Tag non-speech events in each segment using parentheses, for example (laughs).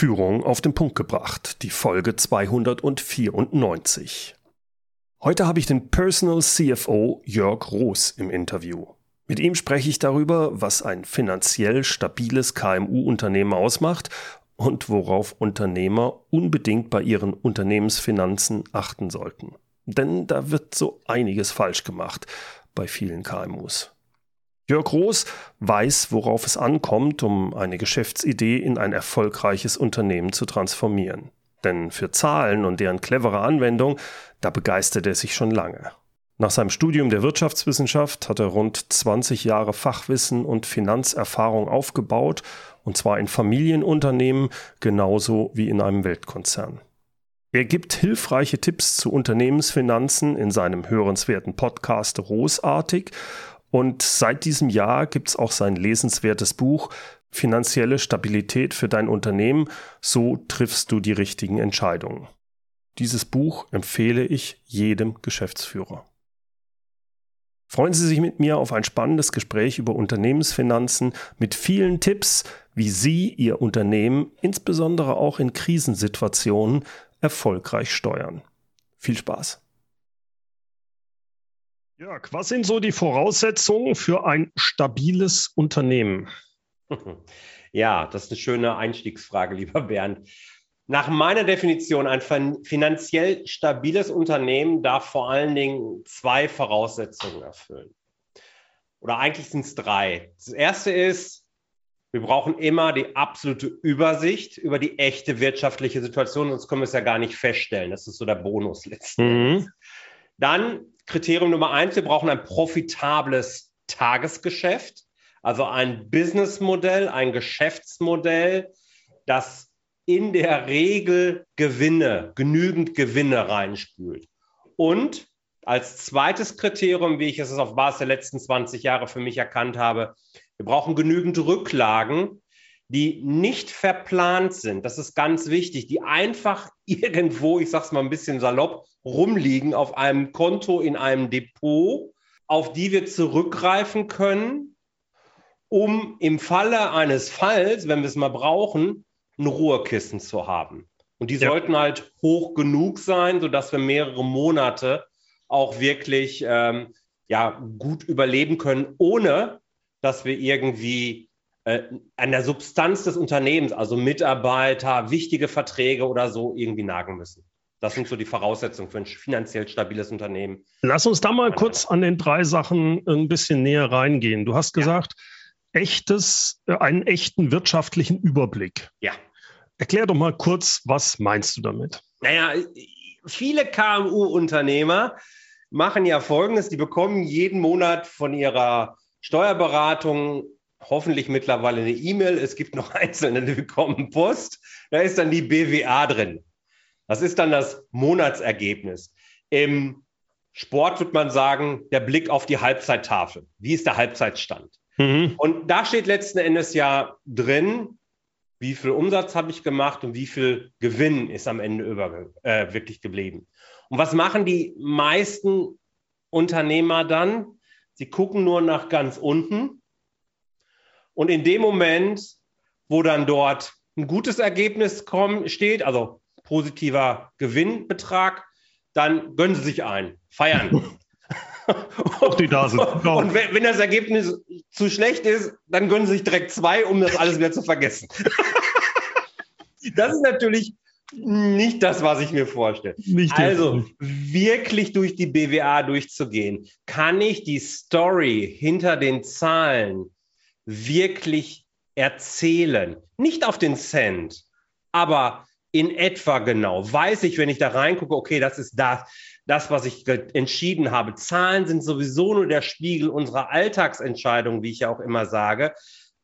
Führung auf den Punkt gebracht, die Folge 294. Heute habe ich den Personal CFO Jörg Roos im Interview. Mit ihm spreche ich darüber, was ein finanziell stabiles KMU-Unternehmen ausmacht und worauf Unternehmer unbedingt bei ihren Unternehmensfinanzen achten sollten. Denn da wird so einiges falsch gemacht bei vielen KMUs. Jörg Roos weiß, worauf es ankommt, um eine Geschäftsidee in ein erfolgreiches Unternehmen zu transformieren. Denn für Zahlen und deren clevere Anwendung, da begeistert er sich schon lange. Nach seinem Studium der Wirtschaftswissenschaft hat er rund 20 Jahre Fachwissen und Finanzerfahrung aufgebaut, und zwar in Familienunternehmen genauso wie in einem Weltkonzern. Er gibt hilfreiche Tipps zu Unternehmensfinanzen in seinem hörenswerten Podcast Roßartig und seit diesem Jahr gibt es auch sein lesenswertes Buch Finanzielle Stabilität für dein Unternehmen, so triffst du die richtigen Entscheidungen. Dieses Buch empfehle ich jedem Geschäftsführer. Freuen Sie sich mit mir auf ein spannendes Gespräch über Unternehmensfinanzen mit vielen Tipps, wie Sie Ihr Unternehmen insbesondere auch in Krisensituationen erfolgreich steuern. Viel Spaß! Jörg, was sind so die Voraussetzungen für ein stabiles Unternehmen? (laughs) Ja, das ist eine schöne Einstiegsfrage, lieber Bernd. Nach meiner Definition, ein finanziell stabiles Unternehmen darf vor allen Dingen zwei Voraussetzungen erfüllen. Oder eigentlich sind es drei. Das erste ist, wir brauchen immer die absolute Übersicht über die echte wirtschaftliche Situation, sonst können wir es ja gar nicht feststellen. Das ist so der Bonus letzten mhm. Dann Kriterium Nummer eins, wir brauchen ein profitables Tagesgeschäft, also ein Businessmodell, ein Geschäftsmodell, das in der Regel Gewinne, genügend Gewinne reinspült. Und als zweites Kriterium, wie ich es auf Basis der letzten 20 Jahre für mich erkannt habe, wir brauchen genügend Rücklagen, die nicht verplant sind. Das ist ganz wichtig, die einfach irgendwo, ich sage es mal ein bisschen salopp, rumliegen auf einem Konto in einem Depot, auf die wir zurückgreifen können, um im Falle eines Falls, wenn wir es mal brauchen, ein Ruhekissen zu haben. Und die ja. sollten halt hoch genug sein, sodass wir mehrere Monate auch wirklich ähm, ja, gut überleben können, ohne dass wir irgendwie äh, an der Substanz des Unternehmens, also Mitarbeiter, wichtige Verträge oder so irgendwie nagen müssen. Das sind so die Voraussetzungen für ein finanziell stabiles Unternehmen. Lass uns da mal kurz an den drei Sachen ein bisschen näher reingehen. Du hast gesagt, ja. echtes, äh, einen echten wirtschaftlichen Überblick. Ja. Erklär doch mal kurz, was meinst du damit? Naja, viele KMU-Unternehmer machen ja Folgendes, die bekommen jeden Monat von ihrer Steuerberatung hoffentlich mittlerweile eine E-Mail. Es gibt noch (laughs) einzelne, die bekommen Post. Da ist dann die BWA drin. Das ist dann das Monatsergebnis. Im Sport würde man sagen, der Blick auf die Halbzeittafel. Wie ist der Halbzeitstand? Mhm. Und da steht letzten Endes ja drin, wie viel Umsatz habe ich gemacht und wie viel Gewinn ist am Ende über, äh, wirklich geblieben. Und was machen die meisten Unternehmer dann? Sie gucken nur nach ganz unten. Und in dem Moment, wo dann dort ein gutes Ergebnis kommt, steht, also positiver Gewinnbetrag, dann gönnen sie sich ein, feiern. (laughs) Auch die da sind. Genau. Und wenn, wenn, das Ergebnis zu schlecht ist, dann gönnen sie sich direkt zwei, um das alles wieder zu vergessen. (laughs) das ist natürlich nicht das, was ich mir vorstelle. Nicht also wirklich durch die BWA durchzugehen, kann ich die Story hinter den Zahlen wirklich erzählen. Nicht auf den Cent, aber in etwa genau. Weiß ich, wenn ich da reingucke, okay, das ist das das, was ich entschieden habe. Zahlen sind sowieso nur der Spiegel unserer Alltagsentscheidungen, wie ich ja auch immer sage.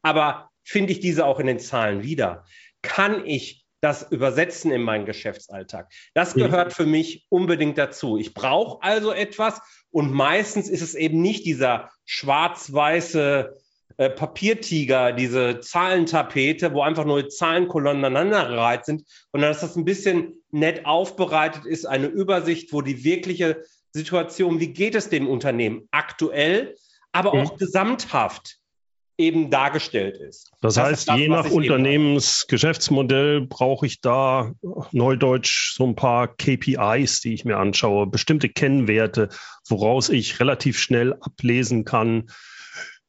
Aber finde ich diese auch in den Zahlen wieder? Kann ich das übersetzen in meinen Geschäftsalltag? Das gehört für mich unbedingt dazu. Ich brauche also etwas und meistens ist es eben nicht dieser schwarz-weiße äh, Papiertiger, diese Zahlentapete, wo einfach nur Zahlenkolonnen aneinandergereiht sind, sondern dass das ein bisschen nett aufbereitet ist, eine Übersicht, wo die wirkliche Situation, wie geht es dem Unternehmen aktuell, aber auch mhm. gesamthaft eben dargestellt ist. Das, das heißt, das, je nach Unternehmensgeschäftsmodell brauche ich da neudeutsch so ein paar KPIs, die ich mir anschaue, bestimmte Kennwerte, woraus ich relativ schnell ablesen kann.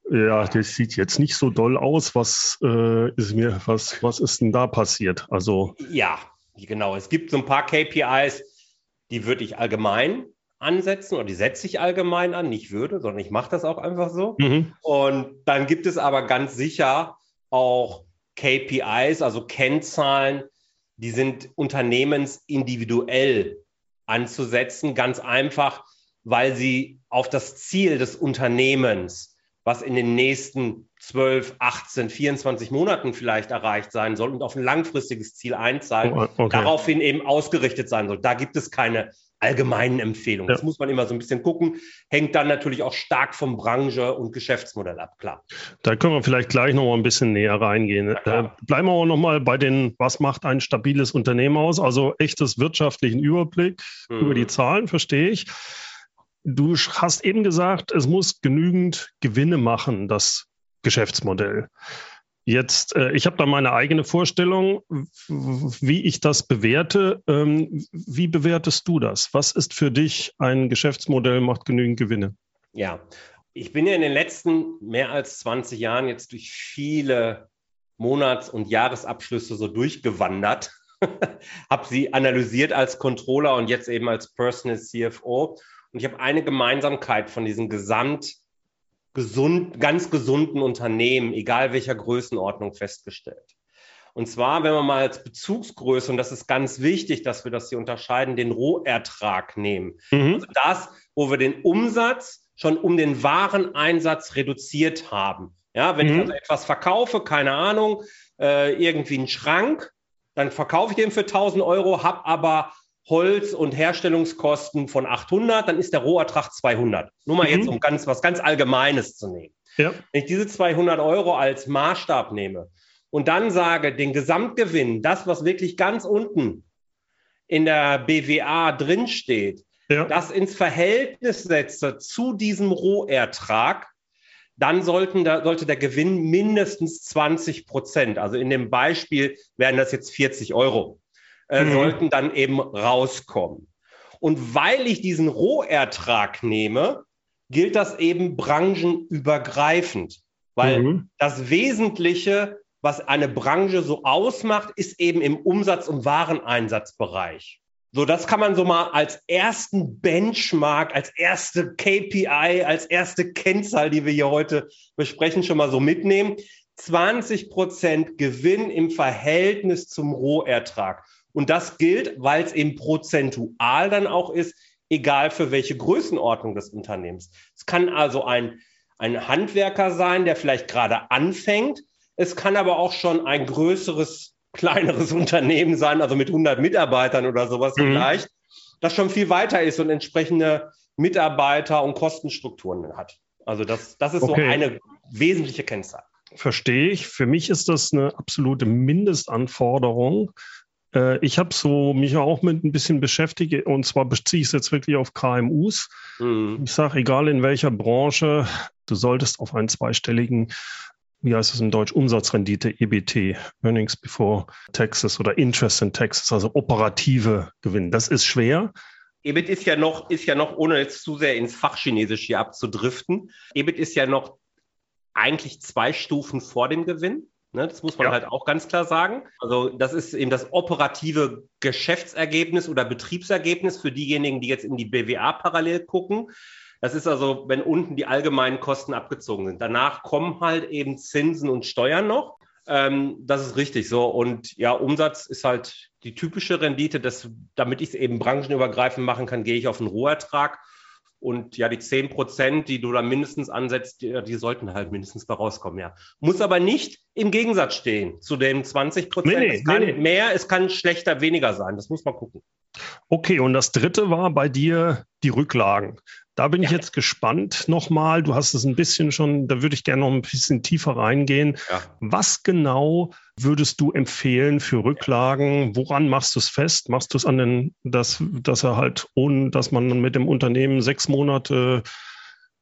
Ja, das sieht jetzt nicht so doll aus. Was äh, ist mir, was, was ist denn da passiert? Also ja, genau. Es gibt so ein paar KPIs, die würde ich allgemein ansetzen oder die setze ich allgemein an, nicht würde, sondern ich mache das auch einfach so. Mhm. Und dann gibt es aber ganz sicher auch KPIs, also Kennzahlen, die sind unternehmensindividuell anzusetzen, ganz einfach, weil sie auf das Ziel des Unternehmens, was in den nächsten 12, 18, 24 Monaten vielleicht erreicht sein soll und auf ein langfristiges Ziel einzahlen, oh, okay. daraufhin eben ausgerichtet sein soll. Da gibt es keine allgemeinen Empfehlungen. Ja. Das muss man immer so ein bisschen gucken. Hängt dann natürlich auch stark vom Branche und Geschäftsmodell ab, klar. Da können wir vielleicht gleich noch mal ein bisschen näher reingehen. Äh, bleiben wir auch noch mal bei den, was macht ein stabiles Unternehmen aus? Also echtes wirtschaftlichen Überblick mhm. über die Zahlen, verstehe ich. Du hast eben gesagt, es muss genügend Gewinne machen, das Geschäftsmodell. Jetzt, äh, ich habe da meine eigene Vorstellung, wie ich das bewerte. Ähm, wie bewertest du das? Was ist für dich ein Geschäftsmodell, macht genügend Gewinne? Ja, ich bin ja in den letzten mehr als 20 Jahren jetzt durch viele Monats- und Jahresabschlüsse so durchgewandert, (laughs) habe sie analysiert als Controller und jetzt eben als Personal CFO. Und ich habe eine Gemeinsamkeit von diesen Gesamt- gesund, ganz gesunden Unternehmen, egal welcher Größenordnung, festgestellt. Und zwar, wenn wir mal als Bezugsgröße, und das ist ganz wichtig, dass wir das hier unterscheiden, den Rohertrag nehmen. Mhm. Also das, wo wir den Umsatz schon um den Wareneinsatz reduziert haben. Ja, wenn mhm. ich also etwas verkaufe, keine Ahnung, äh, irgendwie einen Schrank, dann verkaufe ich den für 1000 Euro, habe aber Holz- und Herstellungskosten von 800, dann ist der Rohertrag 200. Nur mal mhm. jetzt, um ganz, was ganz Allgemeines zu nehmen. Ja. Wenn ich diese 200 Euro als Maßstab nehme und dann sage, den Gesamtgewinn, das, was wirklich ganz unten in der BWA drinsteht, ja. das ins Verhältnis setze zu diesem Rohertrag, dann sollten da, sollte der Gewinn mindestens 20 Prozent, also in dem Beispiel wären das jetzt 40 Euro äh, mhm. sollten dann eben rauskommen. Und weil ich diesen Rohertrag nehme, gilt das eben branchenübergreifend, weil mhm. das Wesentliche, was eine Branche so ausmacht, ist eben im Umsatz- und Wareneinsatzbereich. So, das kann man so mal als ersten Benchmark, als erste KPI, als erste Kennzahl, die wir hier heute besprechen, schon mal so mitnehmen. 20 Prozent Gewinn im Verhältnis zum Rohertrag. Und das gilt, weil es eben prozentual dann auch ist, egal für welche Größenordnung des Unternehmens. Es kann also ein, ein Handwerker sein, der vielleicht gerade anfängt. Es kann aber auch schon ein größeres, kleineres (laughs) Unternehmen sein, also mit 100 Mitarbeitern oder sowas mhm. vielleicht, das schon viel weiter ist und entsprechende Mitarbeiter und Kostenstrukturen hat. Also das, das ist okay. so eine wesentliche Kennzahl. Verstehe ich. Für mich ist das eine absolute Mindestanforderung, äh, ich habe so mich auch mit ein bisschen beschäftigt und zwar beziehe ich es jetzt wirklich auf KMUs. Mhm. Ich sage, egal in welcher Branche, du solltest auf einen zweistelligen, wie heißt es in Deutsch, Umsatzrendite, EBT, Earnings Before Taxes oder Interest in Taxes, also operative Gewinn. Das ist schwer. EBIT ist ja noch, ist ja noch, ohne jetzt zu sehr ins Fachchinesisch hier abzudriften, EBIT ist ja noch eigentlich zwei Stufen vor dem Gewinn. Ne, das muss man ja. halt auch ganz klar sagen. Also das ist eben das operative Geschäftsergebnis oder Betriebsergebnis für diejenigen, die jetzt in die BWA parallel gucken. Das ist also, wenn unten die allgemeinen Kosten abgezogen sind. Danach kommen halt eben Zinsen und Steuern noch. Ähm, das ist richtig so. Und ja, Umsatz ist halt die typische Rendite. Das, damit ich es eben branchenübergreifend machen kann, gehe ich auf einen Rohertrag. Und ja, die 10 Prozent, die du da mindestens ansetzt, die, die, sollten halt mindestens da rauskommen, ja. Muss aber nicht im Gegensatz stehen zu den 20 Prozent. Nee, nee, es kann nee, mehr, es kann schlechter, weniger sein. Das muss man gucken. Okay, und das dritte war bei dir die Rücklagen. Da bin ja. ich jetzt gespannt nochmal. Du hast es ein bisschen schon, da würde ich gerne noch ein bisschen tiefer reingehen. Ja. Was genau würdest du empfehlen für Rücklagen? Woran machst du es fest? Machst du es an den, dass, dass er halt ohne, dass man mit dem Unternehmen sechs Monate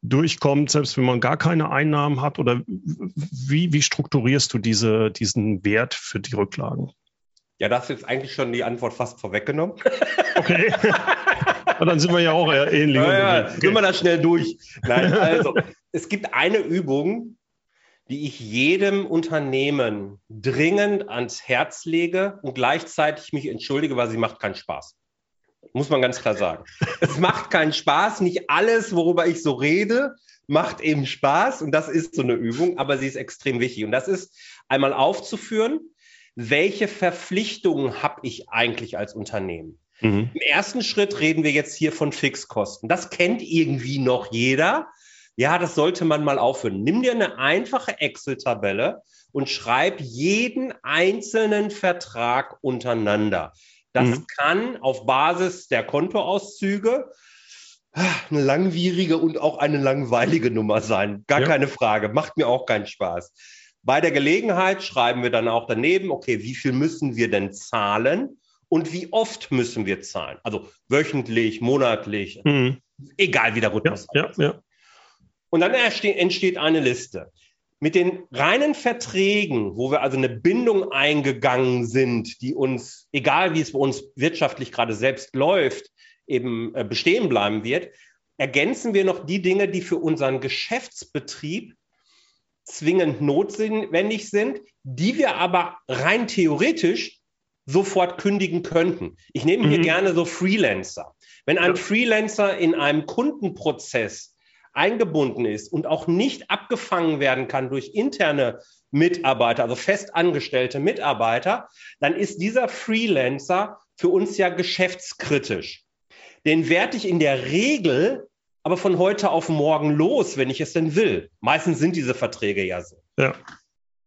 durchkommt, selbst wenn man gar keine Einnahmen hat? Oder wie, wie strukturierst du diese, diesen Wert für die Rücklagen? Ja, das ist jetzt eigentlich schon die Antwort fast vorweggenommen. Okay. (laughs) dann sind wir ja auch ähnlich. Ja. Gehen wir da schnell durch. Nein, also, es gibt eine Übung, die ich jedem Unternehmen dringend ans Herz lege und gleichzeitig mich entschuldige, weil sie macht keinen Spaß. Muss man ganz klar sagen. es macht keinen Spaß. Nicht alles, worüber ich so rede, macht eben Spaß. Und das ist so eine Übung, aber sie ist extrem wichtig. Und das ist einmal aufzuführen, welche Verpflichtungen habe ich eigentlich als Unternehmen? Mhm. Im ersten Schritt reden wir jetzt hier von Fixkosten. Das kennt irgendwie noch jeder. Ja, das sollte man mal aufhören. Nimm dir eine einfache Excel-Tabelle und schreib jeden einzelnen Vertrag untereinander. Das mhm. kann auf Basis der Kontoauszüge eine langwierige und auch eine langweilige Nummer sein. Gar ja. keine Frage. Macht mir auch keinen Spaß. Bei der Gelegenheit schreiben wir dann auch daneben, okay, wie viel müssen wir denn zahlen und wie oft müssen wir zahlen? Also wöchentlich, monatlich, mhm. egal wie der Rhythmus ja, ja, ja. Und dann entsteht eine Liste. Mit den reinen Verträgen, wo wir also eine Bindung eingegangen sind, die uns, egal wie es bei uns wirtschaftlich gerade selbst läuft, eben äh, bestehen bleiben wird, ergänzen wir noch die Dinge, die für unseren Geschäftsbetrieb zwingend notwendig sind, die wir aber rein theoretisch sofort kündigen könnten. Ich nehme hier mhm. gerne so Freelancer. Wenn ein Freelancer in einem Kundenprozess eingebunden ist und auch nicht abgefangen werden kann durch interne Mitarbeiter, also festangestellte Mitarbeiter, dann ist dieser Freelancer für uns ja geschäftskritisch. Den werde ich in der Regel aber von heute auf morgen los, wenn ich es denn will. Meistens sind diese Verträge ja so. Ja.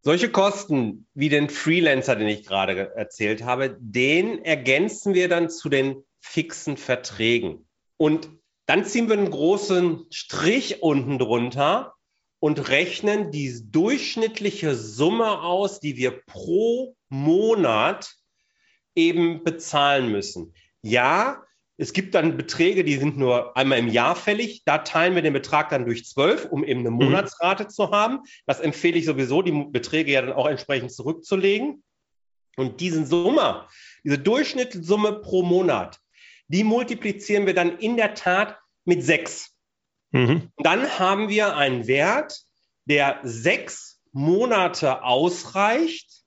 Solche Kosten wie den Freelancer, den ich gerade erzählt habe, den ergänzen wir dann zu den fixen Verträgen. Und dann ziehen wir einen großen Strich unten drunter und rechnen die durchschnittliche Summe aus, die wir pro Monat eben bezahlen müssen. Ja, es gibt dann Beträge, die sind nur einmal im Jahr fällig. Da teilen wir den Betrag dann durch zwölf, um eben eine mhm. Monatsrate mhm. zu haben. Das empfehle ich sowieso, die Beträge ja dann auch entsprechend zurückzulegen. Und diesen Summe, diese Durchschnittssumme pro Monat, die multiplizieren wir dann in der Tat mit sechs. Mhm. Dann haben wir einen Wert, der sechs Monate ausreicht,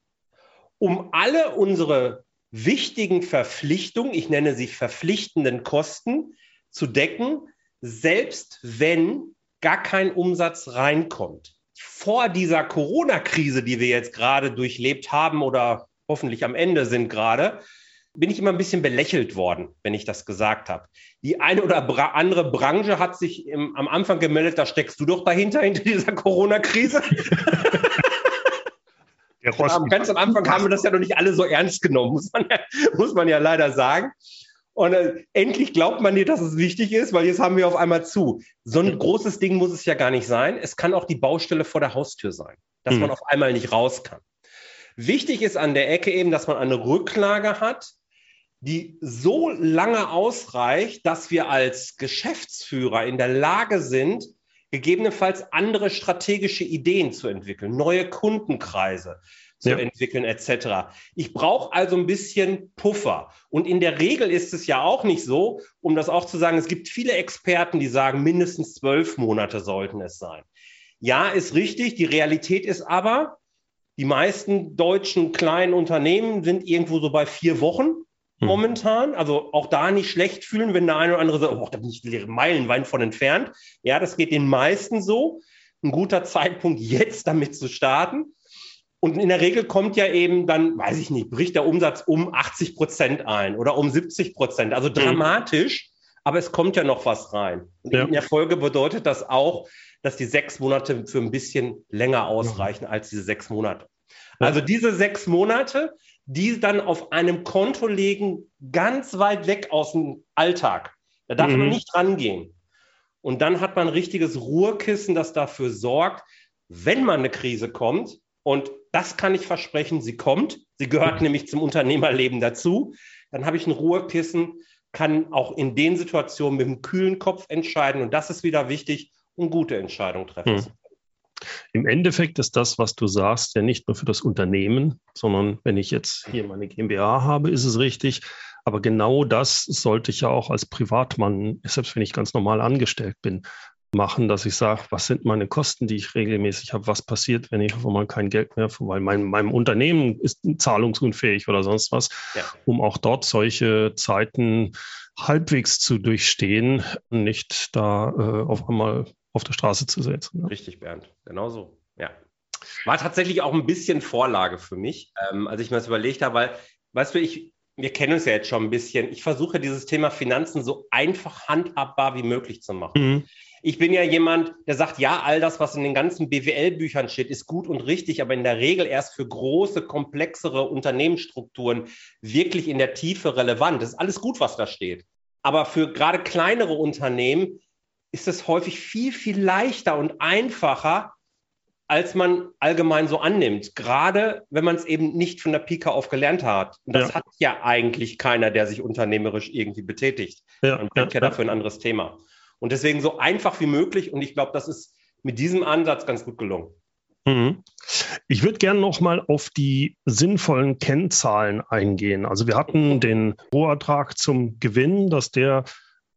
um alle unsere wichtigen Verpflichtungen, ich nenne sie verpflichtenden Kosten, zu decken, selbst wenn gar kein Umsatz reinkommt. Vor dieser Corona-Krise, die wir jetzt gerade durchlebt haben oder hoffentlich am Ende sind gerade, bin ich immer ein bisschen belächelt worden, wenn ich das gesagt habe. Die eine oder bra andere Branche hat sich im, am Anfang gemeldet, da steckst du doch dahinter, hinter dieser Corona-Krise. (laughs) ganz am Anfang haben wir das ja noch nicht alle so ernst genommen, (laughs) muss man ja, muss man ja leider sagen. Und äh, endlich glaubt man dir, dass es wichtig ist, weil jetzt haben wir auf einmal zu. So ein großes Ding muss es ja gar nicht sein. Es kann auch die Baustelle vor der Haustür sein, dass mhm. man auf einmal nicht raus kann. Wichtig ist an der Ecke eben, dass man eine Rücklage hat, die so lange ausreicht, dass wir als Geschäftsführer in der Lage sind, gegebenenfalls andere strategische Ideen zu entwickeln, neue Kundenkreise zu ja. entwickeln etc. Ich brauche also ein bisschen Puffer. Und in der Regel ist es ja auch nicht so, um das auch zu sagen, es gibt viele Experten, die sagen, mindestens zwölf Monate sollten es sein. Ja, ist richtig. Die Realität ist aber, die meisten deutschen kleinen Unternehmen sind irgendwo so bei vier Wochen. Momentan. Also auch da nicht schlecht fühlen, wenn der eine oder andere sagt, oh, da bin ich meilenweit von entfernt. Ja, das geht den meisten so. Ein guter Zeitpunkt, jetzt damit zu starten. Und in der Regel kommt ja eben dann, weiß ich nicht, bricht der Umsatz um 80 Prozent ein oder um 70 Prozent. Also hm. dramatisch, mhm. aber es kommt ja noch was rein. Und ja. in der Folge bedeutet das auch, dass die sechs Monate für ein bisschen länger ausreichen als diese sechs Monate. Also diese sechs Monate, die dann auf einem Konto legen, ganz weit weg aus dem Alltag. Da darf mhm. man nicht rangehen. Und dann hat man ein richtiges Ruhekissen, das dafür sorgt, wenn mal eine Krise kommt, und das kann ich versprechen, sie kommt, sie gehört mhm. nämlich zum Unternehmerleben dazu, dann habe ich ein Ruhekissen, kann auch in den Situationen mit dem kühlen Kopf entscheiden. Und das ist wieder wichtig, und gute Entscheidungen treffen hm. Im Endeffekt ist das, was du sagst, ja nicht nur für das Unternehmen, sondern wenn ich jetzt hier meine GmbH habe, ist es richtig. Aber genau das sollte ich ja auch als Privatmann, selbst wenn ich ganz normal angestellt bin, machen, dass ich sage, was sind meine Kosten, die ich regelmäßig habe, was passiert, wenn ich auf einmal kein Geld mehr, weil mein, meinem Unternehmen ist zahlungsunfähig oder sonst was, ja. um auch dort solche Zeiten halbwegs zu durchstehen und nicht da äh, auf einmal auf der Straße zu setzen. Ne? Richtig, Bernd, genau so, ja. War tatsächlich auch ein bisschen Vorlage für mich, ähm, als ich mir das überlegt habe, weil, weißt du, ich, wir kennen uns ja jetzt schon ein bisschen. Ich versuche dieses Thema Finanzen so einfach handhabbar wie möglich zu machen. Mhm. Ich bin ja jemand, der sagt, ja, all das, was in den ganzen BWL-Büchern steht, ist gut und richtig, aber in der Regel erst für große, komplexere Unternehmensstrukturen wirklich in der Tiefe relevant. Das ist alles gut, was da steht. Aber für gerade kleinere Unternehmen ist es häufig viel, viel leichter und einfacher, als man allgemein so annimmt. Gerade wenn man es eben nicht von der Pika auf gelernt hat. Und das ja. hat ja eigentlich keiner, der sich unternehmerisch irgendwie betätigt. Ja, man bringt ja, ja dafür ein anderes Thema. Und deswegen so einfach wie möglich. Und ich glaube, das ist mit diesem Ansatz ganz gut gelungen. Mhm. Ich würde gerne noch mal auf die sinnvollen Kennzahlen eingehen. Also wir hatten den Rohertrag zum Gewinn, dass der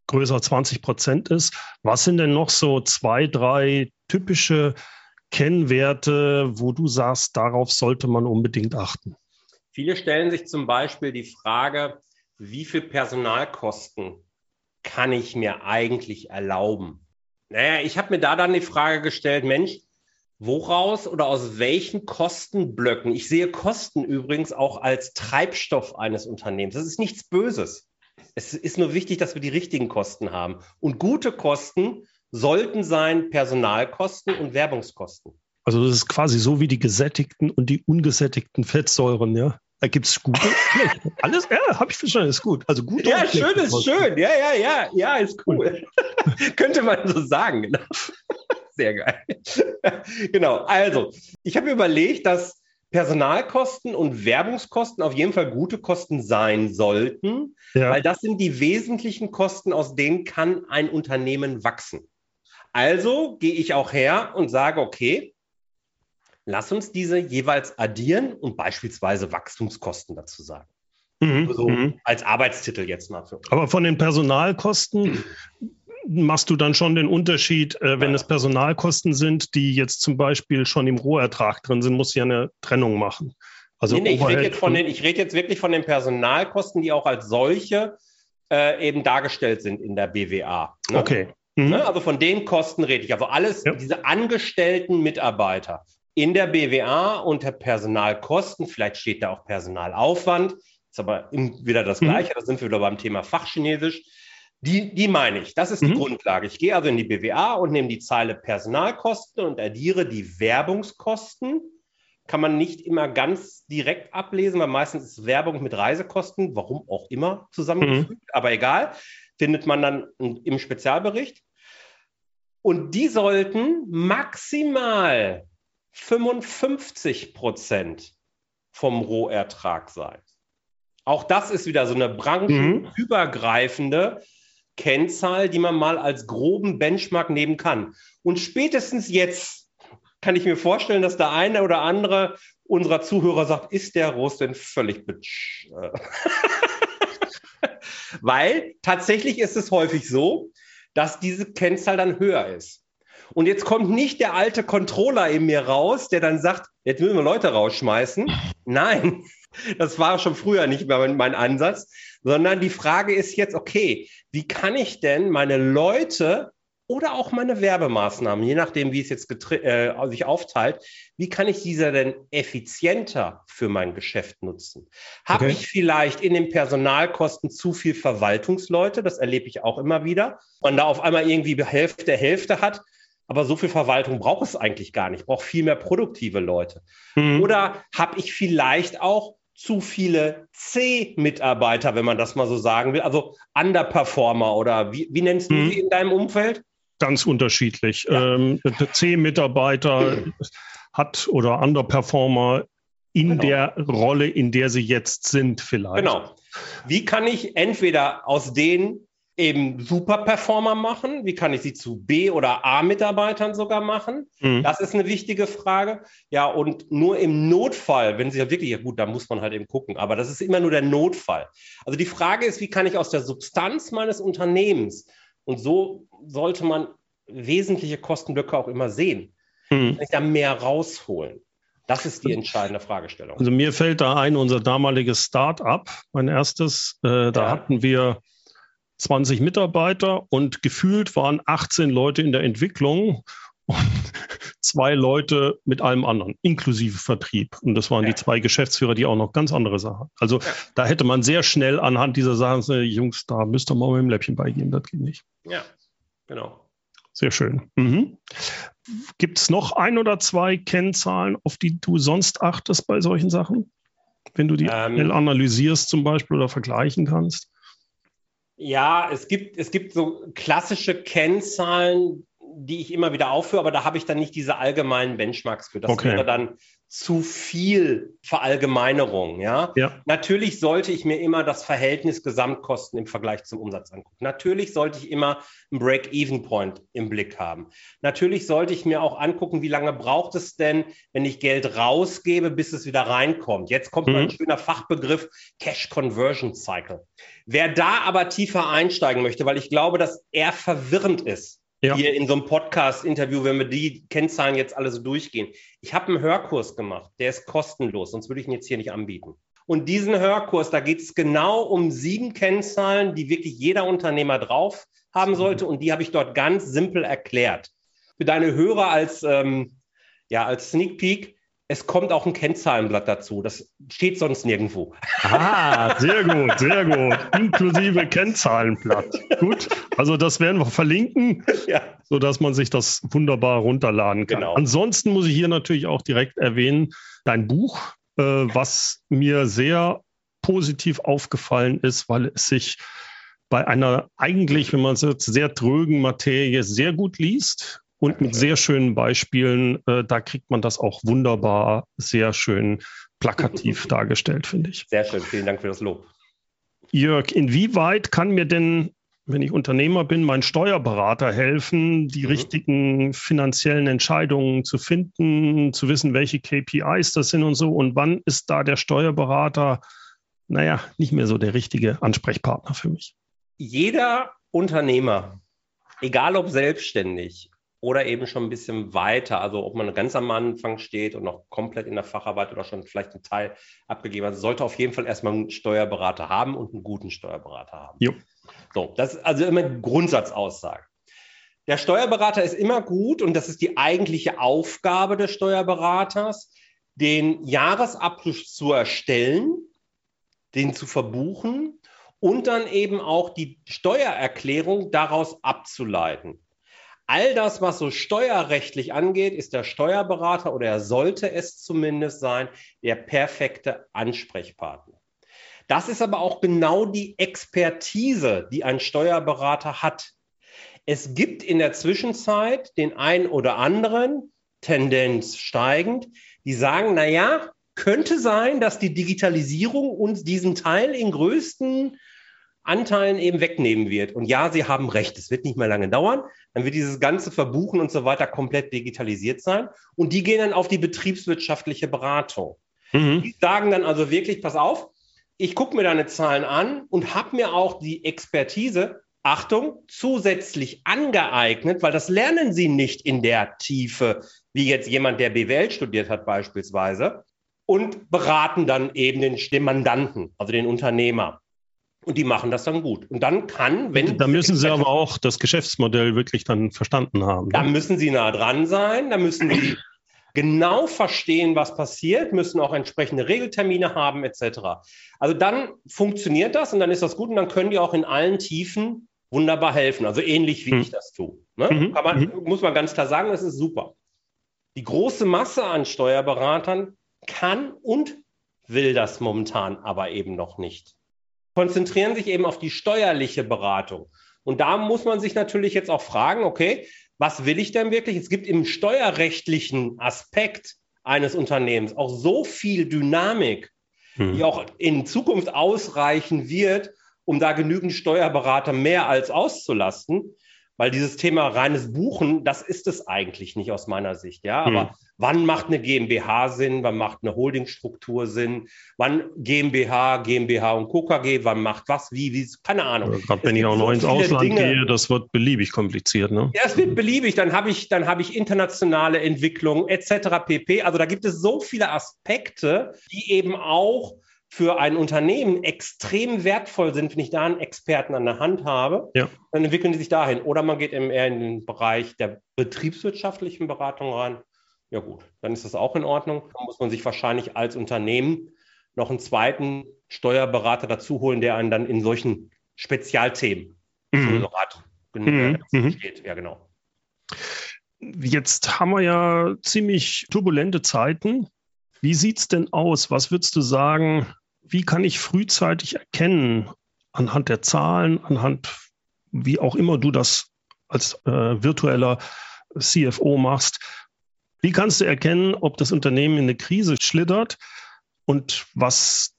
größer 20 Prozent ist. Was sind denn noch so zwei, drei typische Kennwerte, wo du sagst, darauf sollte man unbedingt achten? Viele stellen sich zum Beispiel die Frage, wie viel Personalkosten kann ich mir eigentlich erlauben? Naja, ich habe mir da dann die Frage gestellt, Mensch, woraus oder aus welchen Kostenblöcken? Ich sehe Kosten übrigens auch als Treibstoff eines Unternehmens. Das ist nichts Böses. Es ist nur wichtig, dass wir die richtigen Kosten haben. Und gute Kosten sollten sein Personalkosten und Werbungskosten. Also das ist quasi so wie die gesättigten und die ungesättigten Fettsäuren, ja? Da gibt es gute, (laughs) alles, ja, habe ich verstanden, ist gut. Also gut. Ja, schön ist schön. Ja, ja, ja, ja, ist cool. (laughs) Könnte man so sagen, genau. (laughs) Sehr geil. genau. Also, ich habe überlegt, dass Personalkosten und Werbungskosten auf jeden Fall gute Kosten sein sollten, ja. weil das sind die wesentlichen Kosten, aus denen kann ein Unternehmen wachsen. Also gehe ich auch her und sage, okay, Lass uns diese jeweils addieren und beispielsweise Wachstumskosten dazu sagen. Mhm, so mhm. als Arbeitstitel jetzt mal für. Aber von den Personalkosten machst du dann schon den Unterschied, äh, wenn es Personalkosten sind, die jetzt zum Beispiel schon im Rohertrag drin sind, muss ja eine Trennung machen. Also nee, nee, ich rede jetzt, von den, ich red jetzt wirklich von den Personalkosten, die auch als solche äh, eben dargestellt sind in der BWA. Ne? Okay. Mhm. Ne? Also von den Kosten rede ich. Also alles, ja. diese angestellten Mitarbeiter in der BWA unter Personalkosten, vielleicht steht da auch Personalaufwand, ist aber wieder das mhm. Gleiche, mhm. da sind wir wieder beim Thema Fachchinesisch. Die, die meine ich, das ist die mhm. Grundlage. Ich gehe also in die BWA und nehme die Zeile Personalkosten und addiere die Werbungskosten. Kann man nicht immer ganz direkt ablesen, weil meistens ist Werbung mit Reisekosten, warum auch immer, zusammengefügt. Mhm. Aber egal, findet man dann im Spezialbericht. Und die sollten maximal 55 Prozent vom Rohertrag sein. Auch das ist wieder so eine branchenübergreifende Kennzahl, die man mal als groben Benchmark nehmen kann. Und spätestens jetzt kann ich mir vorstellen, dass der eine oder andere unserer Zuhörer sagt, ist der Rost denn völlig bitch? (laughs) Weil tatsächlich ist es häufig so, dass diese Kennzahl dann höher ist. Und jetzt kommt nicht der alte Controller in mir raus, der dann sagt, jetzt müssen wir Leute rausschmeißen. Nein, das war schon früher nicht mehr mein Ansatz, sondern die Frage ist jetzt, okay, wie kann ich denn meine Leute oder auch meine Werbemaßnahmen, je nachdem, wie es jetzt äh, sich aufteilt, wie kann ich diese denn effizienter für mein Geschäft nutzen? Habe okay. ich vielleicht in den Personalkosten zu viel Verwaltungsleute? Das erlebe ich auch immer wieder. Man da auf einmal irgendwie Hälfte, Hälfte hat aber so viel Verwaltung braucht es eigentlich gar nicht. Ich brauche viel mehr produktive Leute. Mhm. Oder habe ich vielleicht auch zu viele C-Mitarbeiter, wenn man das mal so sagen will, also Underperformer oder wie, wie nennst du mhm. sie in deinem Umfeld? Ganz unterschiedlich. Ja. Ähm, C-Mitarbeiter hat oder Underperformer in genau. der Rolle, in der sie jetzt sind, vielleicht. Genau. Wie kann ich entweder aus denen eben Superperformer machen? Wie kann ich sie zu B- oder A-Mitarbeitern sogar machen? Mhm. Das ist eine wichtige Frage. Ja, und nur im Notfall, wenn sie ja wirklich, ja gut, da muss man halt eben gucken, aber das ist immer nur der Notfall. Also die Frage ist, wie kann ich aus der Substanz meines Unternehmens, und so sollte man wesentliche Kostenblöcke auch immer sehen, mhm. kann ich da mehr rausholen? Das ist die entscheidende Fragestellung. Also mir fällt da ein, unser damaliges Start-up, mein erstes, äh, da ja. hatten wir 20 Mitarbeiter und gefühlt waren 18 Leute in der Entwicklung und (laughs) zwei Leute mit allem anderen, inklusive Vertrieb. Und das waren ja. die zwei Geschäftsführer, die auch noch ganz andere Sachen. Also ja. da hätte man sehr schnell anhand dieser Sachen, Jungs, da müsst ihr mal mit dem Läppchen beigeben, das geht nicht. Ja, genau. Sehr schön. Mhm. Gibt es noch ein oder zwei Kennzahlen, auf die du sonst achtest bei solchen Sachen? Wenn du die ähm, analysierst zum Beispiel oder vergleichen kannst? Ja, es gibt, es gibt so klassische Kennzahlen, die ich immer wieder aufführe, aber da habe ich dann nicht diese allgemeinen Benchmarks für. Das okay. wäre dann zu viel Verallgemeinerung. Ja? ja? Natürlich sollte ich mir immer das Verhältnis Gesamtkosten im Vergleich zum Umsatz angucken. Natürlich sollte ich immer einen Break-Even-Point im Blick haben. Natürlich sollte ich mir auch angucken, wie lange braucht es denn, wenn ich Geld rausgebe, bis es wieder reinkommt. Jetzt kommt mhm. ein schöner Fachbegriff Cash Conversion Cycle. Wer da aber tiefer einsteigen möchte, weil ich glaube, dass er verwirrend ist, ja. hier in so einem Podcast-Interview, wenn wir die Kennzahlen jetzt alle so durchgehen. Ich habe einen Hörkurs gemacht, der ist kostenlos, sonst würde ich ihn jetzt hier nicht anbieten. Und diesen Hörkurs, da geht es genau um sieben Kennzahlen, die wirklich jeder Unternehmer drauf haben sollte. Und die habe ich dort ganz simpel erklärt. Für deine Hörer als, ähm, ja, als Sneak Peek, es kommt auch ein Kennzahlenblatt dazu. Das steht sonst nirgendwo. Ah, sehr gut, sehr gut. Inklusive Kennzahlenblatt. Gut, also das werden wir verlinken, ja. sodass man sich das wunderbar runterladen kann. Genau. Ansonsten muss ich hier natürlich auch direkt erwähnen, dein Buch, äh, was mir sehr positiv aufgefallen ist, weil es sich bei einer eigentlich, wenn man es jetzt sehr trögen Materie sehr gut liest und mit sehr schönen Beispielen. Äh, da kriegt man das auch wunderbar, sehr schön plakativ (laughs) dargestellt, finde ich. Sehr schön, vielen Dank für das Lob. Jörg, inwieweit kann mir denn, wenn ich Unternehmer bin, mein Steuerberater helfen, die mhm. richtigen finanziellen Entscheidungen zu finden, zu wissen, welche KPIs das sind und so? Und wann ist da der Steuerberater, naja, nicht mehr so der richtige Ansprechpartner für mich? Jeder Unternehmer, egal ob selbstständig oder eben schon ein bisschen weiter, also ob man ganz am Anfang steht und noch komplett in der Facharbeit oder schon vielleicht einen Teil abgegeben hat, sollte auf jeden Fall erstmal einen Steuerberater haben und einen guten Steuerberater haben. Jo. So, das ist also immer Grundsatzaussage. Der Steuerberater ist immer gut und das ist die eigentliche Aufgabe des Steuerberaters, den Jahresabschluss zu erstellen, den zu verbuchen und dann eben auch die Steuererklärung daraus abzuleiten. All das, was so steuerrechtlich angeht, ist der Steuerberater oder er sollte es zumindest sein, der perfekte Ansprechpartner. Das ist aber auch genau die Expertise, die ein Steuerberater hat. Es gibt in der Zwischenzeit den einen oder anderen, Tendenz steigend, die sagen, na ja, könnte sein, dass die Digitalisierung uns diesen Teil in größten Anteilen eben wegnehmen wird. Und ja, Sie haben recht, es wird nicht mehr lange dauern. Dann wird dieses ganze Verbuchen und so weiter komplett digitalisiert sein. Und die gehen dann auf die betriebswirtschaftliche Beratung. Mhm. Die sagen dann also wirklich, pass auf, ich gucke mir deine Zahlen an und habe mir auch die Expertise, Achtung, zusätzlich angeeignet, weil das lernen sie nicht in der Tiefe, wie jetzt jemand, der BWL studiert hat beispielsweise, und beraten dann eben den, den Mandanten, also den Unternehmer. Und die machen das dann gut. Und dann kann, wenn. Da müssen sie aber auch das Geschäftsmodell wirklich dann verstanden haben. Da ne? müssen sie nah dran sein, da müssen sie genau verstehen, was passiert, müssen auch entsprechende Regeltermine haben, etc. Also dann funktioniert das und dann ist das gut und dann können die auch in allen Tiefen wunderbar helfen. Also ähnlich wie hm. ich das tue. Ne? Mhm. Man, mhm. Muss man ganz klar sagen, das ist super. Die große Masse an Steuerberatern kann und will das momentan aber eben noch nicht konzentrieren sich eben auf die steuerliche Beratung. Und da muss man sich natürlich jetzt auch fragen, okay, was will ich denn wirklich? Es gibt im steuerrechtlichen Aspekt eines Unternehmens auch so viel Dynamik, hm. die auch in Zukunft ausreichen wird, um da genügend Steuerberater mehr als auszulasten. Weil dieses Thema reines Buchen, das ist es eigentlich nicht aus meiner Sicht. Ja, aber hm. wann macht eine GmbH Sinn? Wann macht eine Holdingstruktur Sinn? Wann GmbH, GmbH und KKG? Wann macht was? Wie? wie keine Ahnung. Ja, Gerade wenn ich auch noch ins Ausland Dinge. gehe, das wird beliebig kompliziert. Ne? Ja, es wird beliebig. Dann habe ich, dann habe ich internationale Entwicklung etc. pp. Also da gibt es so viele Aspekte, die eben auch für ein Unternehmen extrem wertvoll sind, wenn ich da einen Experten an der Hand habe, ja. dann entwickeln die sich dahin. Oder man geht eben eher in den Bereich der betriebswirtschaftlichen Beratung rein. Ja gut, dann ist das auch in Ordnung. Dann muss man sich wahrscheinlich als Unternehmen noch einen zweiten Steuerberater dazu holen, der einen dann in solchen Spezialthemen mhm. Rat mhm. mhm. steht. Ja, genau. Jetzt haben wir ja ziemlich turbulente Zeiten. Wie sieht es denn aus? Was würdest du sagen, wie kann ich frühzeitig erkennen, anhand der Zahlen, anhand wie auch immer du das als äh, virtueller CFO machst, wie kannst du erkennen, ob das Unternehmen in eine Krise schlittert und was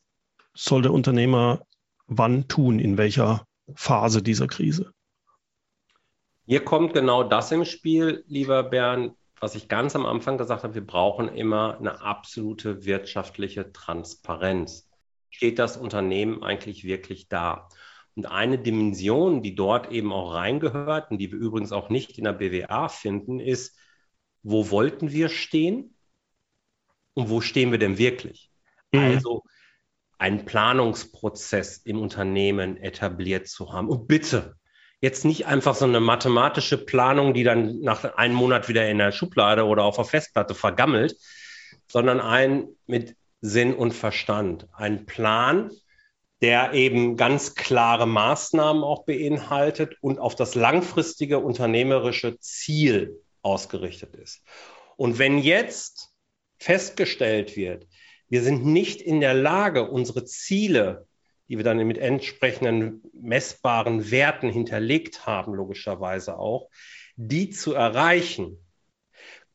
soll der Unternehmer wann tun, in welcher Phase dieser Krise? Hier kommt genau das im Spiel, lieber Bernd, was ich ganz am Anfang gesagt habe, wir brauchen immer eine absolute wirtschaftliche Transparenz steht das Unternehmen eigentlich wirklich da? Und eine Dimension, die dort eben auch reingehört und die wir übrigens auch nicht in der BWA finden, ist, wo wollten wir stehen und wo stehen wir denn wirklich? Mhm. Also einen Planungsprozess im Unternehmen etabliert zu haben. Und bitte, jetzt nicht einfach so eine mathematische Planung, die dann nach einem Monat wieder in der Schublade oder auf der Festplatte vergammelt, sondern ein mit Sinn und Verstand. Ein Plan, der eben ganz klare Maßnahmen auch beinhaltet und auf das langfristige unternehmerische Ziel ausgerichtet ist. Und wenn jetzt festgestellt wird, wir sind nicht in der Lage, unsere Ziele, die wir dann mit entsprechenden messbaren Werten hinterlegt haben, logischerweise auch, die zu erreichen,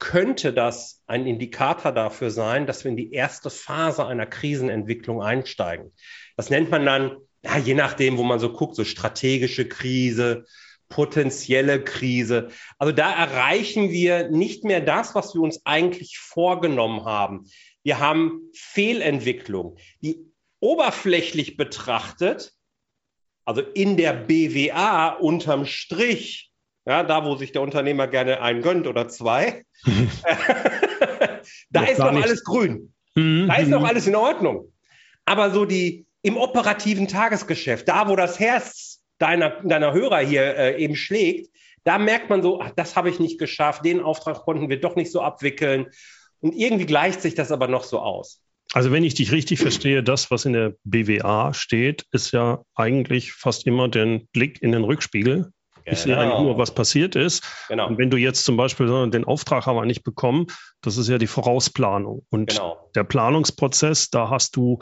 könnte das ein Indikator dafür sein, dass wir in die erste Phase einer Krisenentwicklung einsteigen. Das nennt man dann, ja, je nachdem, wo man so guckt, so strategische Krise, potenzielle Krise. Also da erreichen wir nicht mehr das, was wir uns eigentlich vorgenommen haben. Wir haben Fehlentwicklung, die oberflächlich betrachtet, also in der BWA unterm Strich ja, da, wo sich der Unternehmer gerne einen gönnt oder zwei, (laughs) da ist noch alles grün. Mhm. Da ist noch alles in Ordnung. Aber so die im operativen Tagesgeschäft, da wo das Herz deiner, deiner Hörer hier äh, eben schlägt, da merkt man so, ach, das habe ich nicht geschafft, den Auftrag konnten wir doch nicht so abwickeln. Und irgendwie gleicht sich das aber noch so aus. Also wenn ich dich richtig verstehe, das, was in der BWA steht, ist ja eigentlich fast immer den Blick in den Rückspiegel. Genau. Ich sehe eigentlich nur, was passiert ist. Genau. Und wenn du jetzt zum Beispiel den Auftrag haben wir nicht bekommen, das ist ja die Vorausplanung. Und genau. der Planungsprozess, da hast du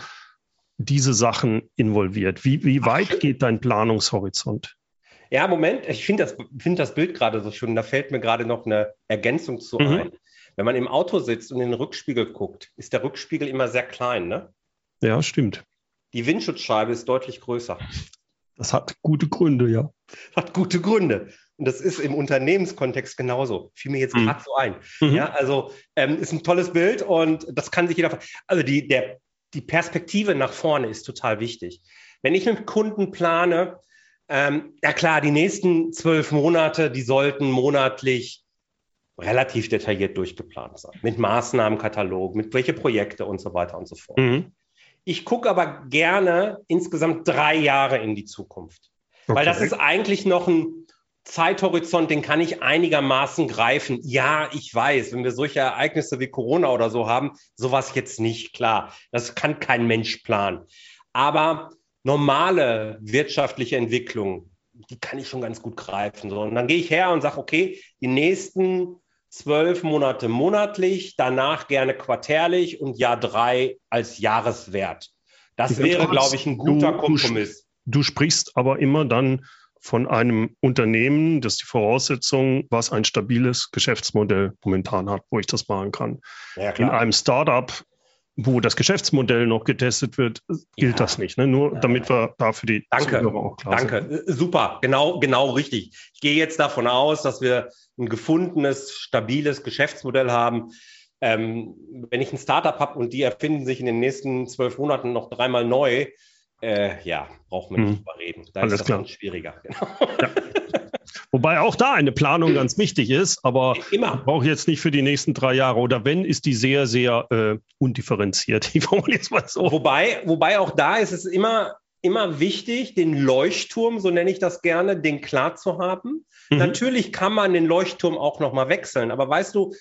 diese Sachen involviert. Wie, wie weit Ach. geht dein Planungshorizont? Ja, Moment, ich finde das, find das Bild gerade so schön. Da fällt mir gerade noch eine Ergänzung zu mhm. ein. Wenn man im Auto sitzt und in den Rückspiegel guckt, ist der Rückspiegel immer sehr klein, ne? Ja, stimmt. Die Windschutzscheibe ist deutlich größer. Das hat gute Gründe, ja. Hat gute Gründe. Und das ist im Unternehmenskontext genauso. Fiel mir jetzt mhm. gerade so ein. Mhm. Ja, also ähm, ist ein tolles Bild und das kann sich jeder. Also die, der, die Perspektive nach vorne ist total wichtig. Wenn ich mit Kunden plane, ähm, ja klar, die nächsten zwölf Monate, die sollten monatlich relativ detailliert durchgeplant sein. Mit Maßnahmenkatalog, mit welche Projekte und so weiter und so fort. Mhm. Ich gucke aber gerne insgesamt drei Jahre in die Zukunft. Okay. Weil das ist eigentlich noch ein Zeithorizont, den kann ich einigermaßen greifen. Ja, ich weiß, wenn wir solche Ereignisse wie Corona oder so haben, sowas jetzt nicht klar. Das kann kein Mensch planen. Aber normale wirtschaftliche Entwicklung, die kann ich schon ganz gut greifen. So, und dann gehe ich her und sage, okay, die nächsten zwölf Monate monatlich, danach gerne quartärlich und Jahr drei als Jahreswert. Das wäre, glaube ich, ein guter du, Kompromiss. Du, du sprichst aber immer dann von einem Unternehmen, das die Voraussetzung, was ein stabiles Geschäftsmodell momentan hat, wo ich das machen kann. Ja, In einem Startup wo das Geschäftsmodell noch getestet wird, gilt ja. das nicht. Ne? Nur damit wir da für die Danke. Zuhörer auch klar Danke. sind. Danke. Super. Genau, genau richtig. Ich gehe jetzt davon aus, dass wir ein gefundenes, stabiles Geschäftsmodell haben. Ähm, wenn ich ein Startup habe und die erfinden sich in den nächsten zwölf Monaten noch dreimal neu, äh, ja, brauchen wir nicht hm. drüber reden. Da Alles ist das klar. dann schwieriger. (laughs) Genau. Ja. Wobei auch da eine Planung ganz wichtig ist, aber brauche ich jetzt nicht für die nächsten drei Jahre. Oder wenn, ist die sehr, sehr äh, undifferenziert. (laughs) Ich formuliere es mal so. Wobei, wobei auch da ist es immer, immer wichtig, den Leuchtturm, so nenne ich das gerne, den klar zu haben. Mhm. Natürlich kann man den Leuchtturm auch nochmal wechseln, aber weißt du,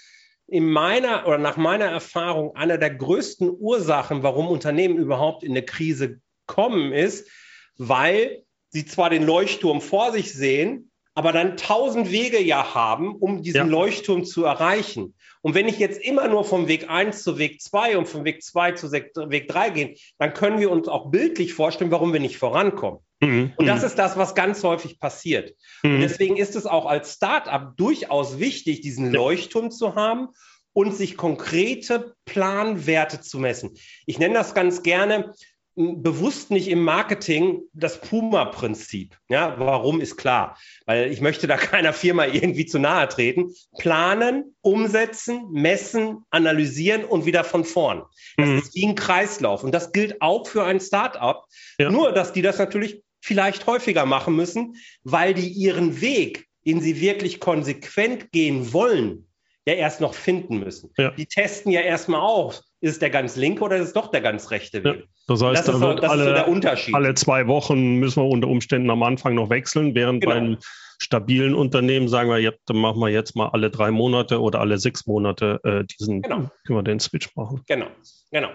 in meiner oder nach meiner Erfahrung einer der größten Ursachen, warum Unternehmen überhaupt in eine Krise kommen, ist, weil sie zwar den Leuchtturm vor sich sehen, aber dann tausend Wege ja haben, um diesen ja. Leuchtturm zu erreichen. Und wenn ich jetzt immer nur vom Weg 1 zu Weg 2 und vom Weg 2 zu Weg 3 gehe, dann können wir uns auch bildlich vorstellen, warum wir nicht vorankommen. Mhm. Und das mhm. ist das, was ganz häufig passiert. Mhm. Und deswegen ist es auch als Startup durchaus wichtig, diesen Leuchtturm zu haben und sich konkrete Planwerte zu messen. Ich nenne das ganz gerne bewusst nicht im Marketing das Puma-Prinzip. Ja, warum ist klar? Weil ich möchte da (laughs) keiner Firma irgendwie zu nahe treten. Planen, umsetzen, messen, analysieren und wieder von vorn. Das mhm. ist wie ein Kreislauf. Und das gilt auch für ein Startup. Ja. Nur, dass die das natürlich vielleicht häufiger machen müssen, weil die ihren Weg, den sie wirklich konsequent gehen wollen, ja erst noch finden müssen. Ja. Die testen ja erstmal auch, ist es der ganz linke oder ist es doch der ganz rechte Weg? Ja. Das heißt, das, ist, so, das alle, ist so der Unterschied. Alle zwei Wochen müssen wir unter Umständen am Anfang noch wechseln, während genau. bei einem stabilen Unternehmen sagen wir, ja, dann machen wir jetzt mal alle drei Monate oder alle sechs Monate äh, diesen, genau. können wir den Switch machen. Genau, genau.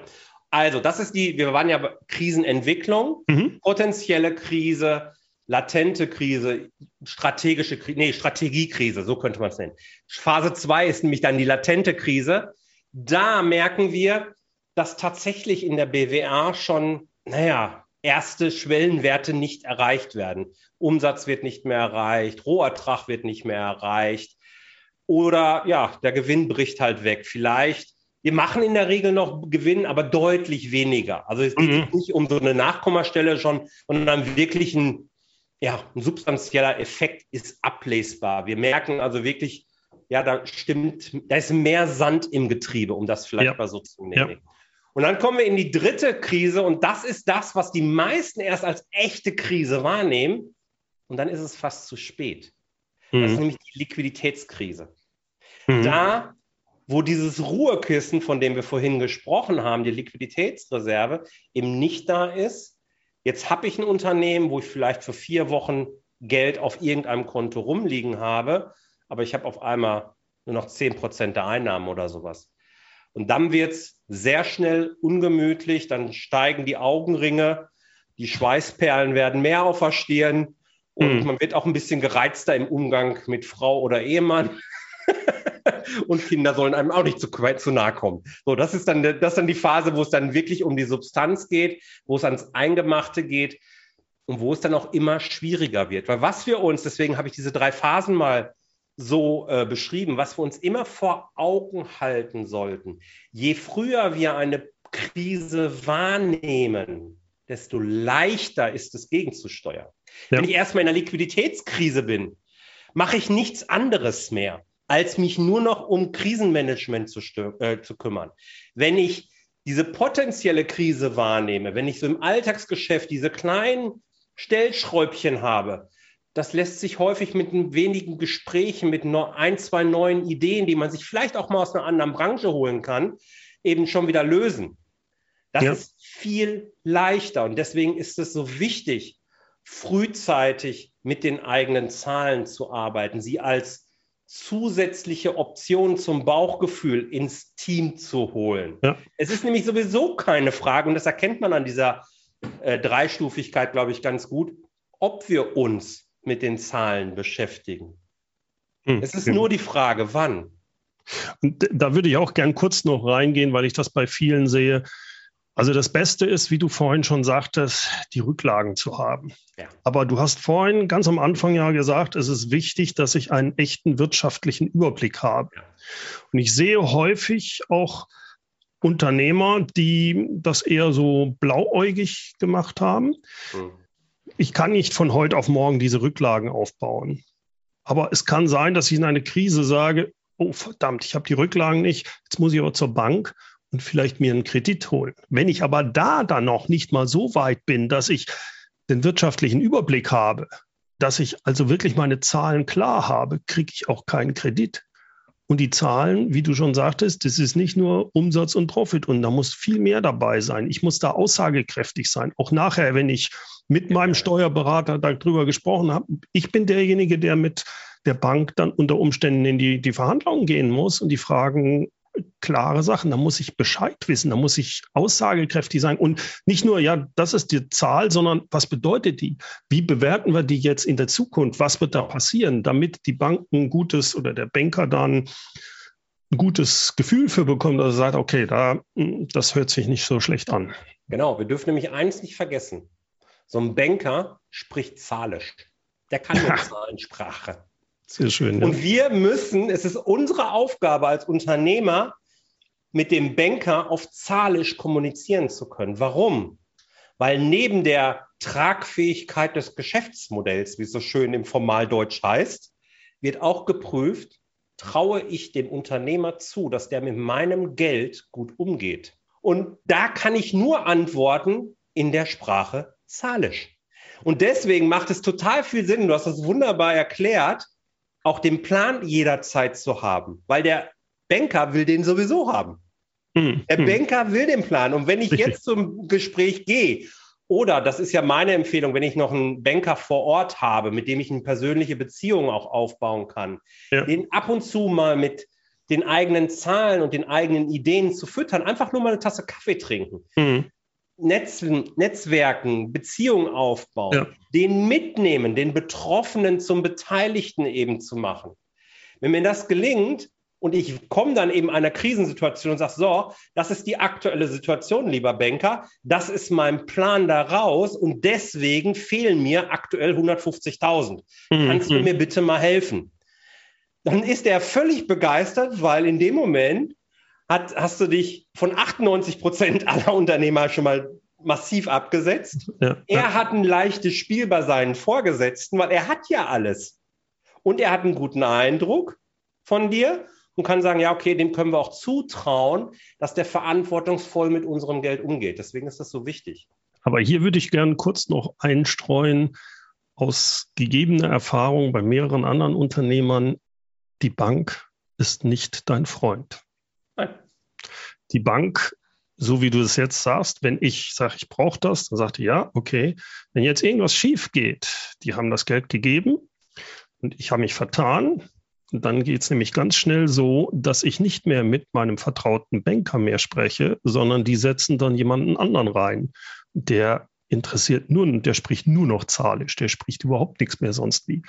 Also, das ist die, wir waren ja Krisenentwicklung, mhm. potenzielle Krise, latente Krise, strategische Krise, nee, Strategiekrise, so könnte man es nennen. Phase 2 ist nämlich dann die latente Krise. Da merken wir, dass tatsächlich in der BWA schon, naja, erste Schwellenwerte nicht erreicht werden. Umsatz wird nicht mehr erreicht, Rohertrag wird nicht mehr erreicht oder ja, der Gewinn bricht halt weg. Vielleicht, wir machen in der Regel noch Gewinn, aber deutlich weniger. Also es geht mhm. nicht um so eine Nachkommastelle schon, sondern wirklich ein, ja, ein substanzieller Effekt ist ablesbar. Wir merken also wirklich, ja, da stimmt, da ist mehr Sand im Getriebe, um das vielleicht ja. mal so zu nennen. Ja. Und dann kommen wir in die dritte Krise und das ist das, was die meisten erst als echte Krise wahrnehmen. Und dann ist es fast zu spät. Mhm. Das ist mhm. nämlich die Liquiditätskrise. Mhm. Da, wo dieses Ruhekissen, von dem wir vorhin gesprochen haben, die Liquiditätsreserve, eben nicht da ist. Jetzt habe ich ein Unternehmen, wo ich vielleicht für vier Wochen Geld auf irgendeinem Konto rumliegen habe, aber ich habe auf einmal nur noch 10 Prozent der Einnahmen oder sowas. Und dann wird es sehr schnell ungemütlich, dann steigen die Augenringe, die Schweißperlen werden mehr auf der Stirn und mhm. man wird auch ein bisschen gereizter im Umgang mit Frau oder Ehemann. (laughs) und Kinder sollen einem auch nicht zu, zu nahe kommen. So, das ist dann, das ist dann die Phase, wo es dann wirklich um die Substanz geht, wo es ans Eingemachte geht und wo es dann auch immer schwieriger wird. Weil was wir uns, deswegen habe ich diese drei Phasen mal so äh, beschrieben, was wir uns immer vor Augen halten sollten. Je früher wir eine Krise wahrnehmen, desto leichter ist es gegenzusteuern. Ja. Wenn ich erstmal in einer Liquiditätskrise bin, mache ich nichts anderes mehr, als mich nur noch um Krisenmanagement zu, äh, zu kümmern. Wenn ich diese potenzielle Krise wahrnehme, wenn ich so im Alltagsgeschäft diese kleinen Stellschräubchen habe, das lässt sich häufig mit wenigen Gesprächen, mit ein, zwei neuen Ideen, die man sich vielleicht auch mal aus einer anderen Branche holen kann, eben schon wieder lösen. Das ja. ist viel leichter und deswegen ist es so wichtig, frühzeitig mit den eigenen Zahlen zu arbeiten, sie als zusätzliche Option zum Bauchgefühl ins Team zu holen. Ja. Es ist nämlich sowieso keine Frage, und das erkennt man an dieser äh, Dreistufigkeit, glaube ich, ganz gut, ob wir uns mit den Zahlen beschäftigen. Hm, es ist genau. nur die Frage, wann. Und da würde ich auch gern kurz noch reingehen, weil ich das bei vielen sehe. Also das Beste ist, wie du vorhin schon sagtest, die Rücklagen zu haben. Ja. Aber du hast vorhin ganz am Anfang ja gesagt, es ist wichtig, dass ich einen echten wirtschaftlichen Überblick habe. Ja. Und ich sehe häufig auch Unternehmer, die das eher so blauäugig gemacht haben. Mhm. Ich kann nicht von heute auf morgen diese Rücklagen aufbauen. Aber es kann sein, dass ich in eine Krise sage, oh verdammt, ich habe die Rücklagen nicht, jetzt muss ich aber zur Bank und vielleicht mir einen Kredit holen. Wenn ich aber da dann noch nicht mal so weit bin, dass ich den wirtschaftlichen Überblick habe, dass ich also wirklich meine Zahlen klar habe, kriege ich auch keinen Kredit. Und die Zahlen, wie du schon sagtest, das ist nicht nur Umsatz und Profit und da muss viel mehr dabei sein. Ich muss da aussagekräftig sein. Auch nachher, wenn ich mit meinem Steuerberater darüber gesprochen habe, ich bin derjenige, der mit der Bank dann unter Umständen in die, die Verhandlungen gehen muss und die Fragen klare Sachen. Da muss ich Bescheid wissen, da muss ich aussagekräftig sein. Und nicht nur, ja, das ist die Zahl, sondern was bedeutet die? Wie bewerten wir die jetzt in der Zukunft? Was wird da passieren, damit die Banken gutes oder der Banker dann ein gutes Gefühl für bekommt, dass er sagt, okay, da, hm, das hört sich nicht so schlecht an. Genau, wir dürfen nämlich eins nicht vergessen. So ein Banker spricht Zahlisch. Der kann nur Zahlensprache. Sehr schön. Ja. Und wir müssen, es ist unsere Aufgabe als Unternehmer, mit dem Banker auf Zahlisch kommunizieren zu können. Warum? Weil neben der Tragfähigkeit des Geschäftsmodells, wie es so schön im Formaldeutsch heißt, wird auch geprüft, traue ich dem Unternehmer zu, dass der mit meinem Geld gut umgeht. Und da kann ich nur antworten in der Sprache Zahlisch. Und deswegen macht es total viel Sinn, du hast das wunderbar erklärt, auch den Plan jederzeit zu haben, weil der Banker will den sowieso haben. Hm, der hm. Banker will den Plan. Und wenn ich Richtig. jetzt zum Gespräch gehe, oder das ist ja meine Empfehlung, wenn ich noch einen Banker vor Ort habe, mit dem ich eine persönliche Beziehung auch aufbauen kann, ja. den ab und zu mal mit den eigenen Zahlen und den eigenen Ideen zu füttern, einfach nur mal eine Tasse Kaffee trinken. Mhm. Netz, Netzwerken, Beziehungen aufbauen, ja. den mitnehmen, den Betroffenen zum Beteiligten eben zu machen. Wenn mir das gelingt und ich komme dann eben einer Krisensituation und sage, so, das ist die aktuelle Situation, lieber Banker, das ist mein Plan daraus und deswegen fehlen mir aktuell 150.000. Mhm. Kannst du mir bitte mal helfen? Dann ist er völlig begeistert, weil in dem Moment hat, hast du dich von 98 Prozent aller Unternehmer schon mal massiv abgesetzt. Ja, er ja. hat ein leichtes Spiel bei seinen Vorgesetzten, weil er hat ja alles. Und er hat einen guten Eindruck von dir und kann sagen, ja, okay, dem können wir auch zutrauen, dass der verantwortungsvoll mit unserem Geld umgeht. Deswegen ist das so wichtig. Aber hier würde ich gerne kurz noch einstreuen, aus gegebener Erfahrung bei mehreren anderen Unternehmern, die Bank ist nicht dein Freund. Nein. Die Bank, so wie du es jetzt sagst, wenn ich sage, ich brauche das, dann sagt die ja, okay. Wenn jetzt irgendwas schief geht, die haben das Geld gegeben und ich habe mich vertan, dann geht es nämlich ganz schnell so, dass ich nicht mehr mit meinem vertrauten Banker mehr spreche, sondern die setzen dann jemanden anderen rein, der interessiert nur, der spricht nur noch zahlisch, der spricht überhaupt nichts mehr sonst wie.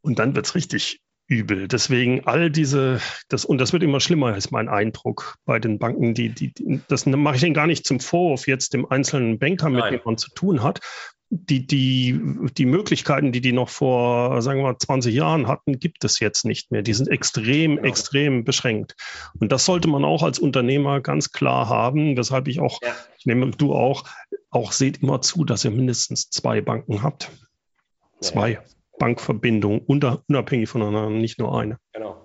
Und dann wird es richtig übel. Deswegen all diese, das, und das wird immer schlimmer, ist mein Eindruck bei den Banken, die, die, das mache ich denen gar nicht zum Vorwurf, jetzt dem einzelnen Banker, mit Nein. dem man zu tun hat. Die, die, die Möglichkeiten, die die noch vor, sagen wir mal, 20 Jahren hatten, gibt es jetzt nicht mehr. Die sind extrem, genau. extrem beschränkt. Und das sollte man auch als Unternehmer ganz klar haben, weshalb ich auch, ja. ich nehme du auch, auch seht immer zu, dass ihr mindestens zwei Banken habt. Zwei. Ja. Bankverbindung, unabhängig voneinander, nicht nur eine. Genau.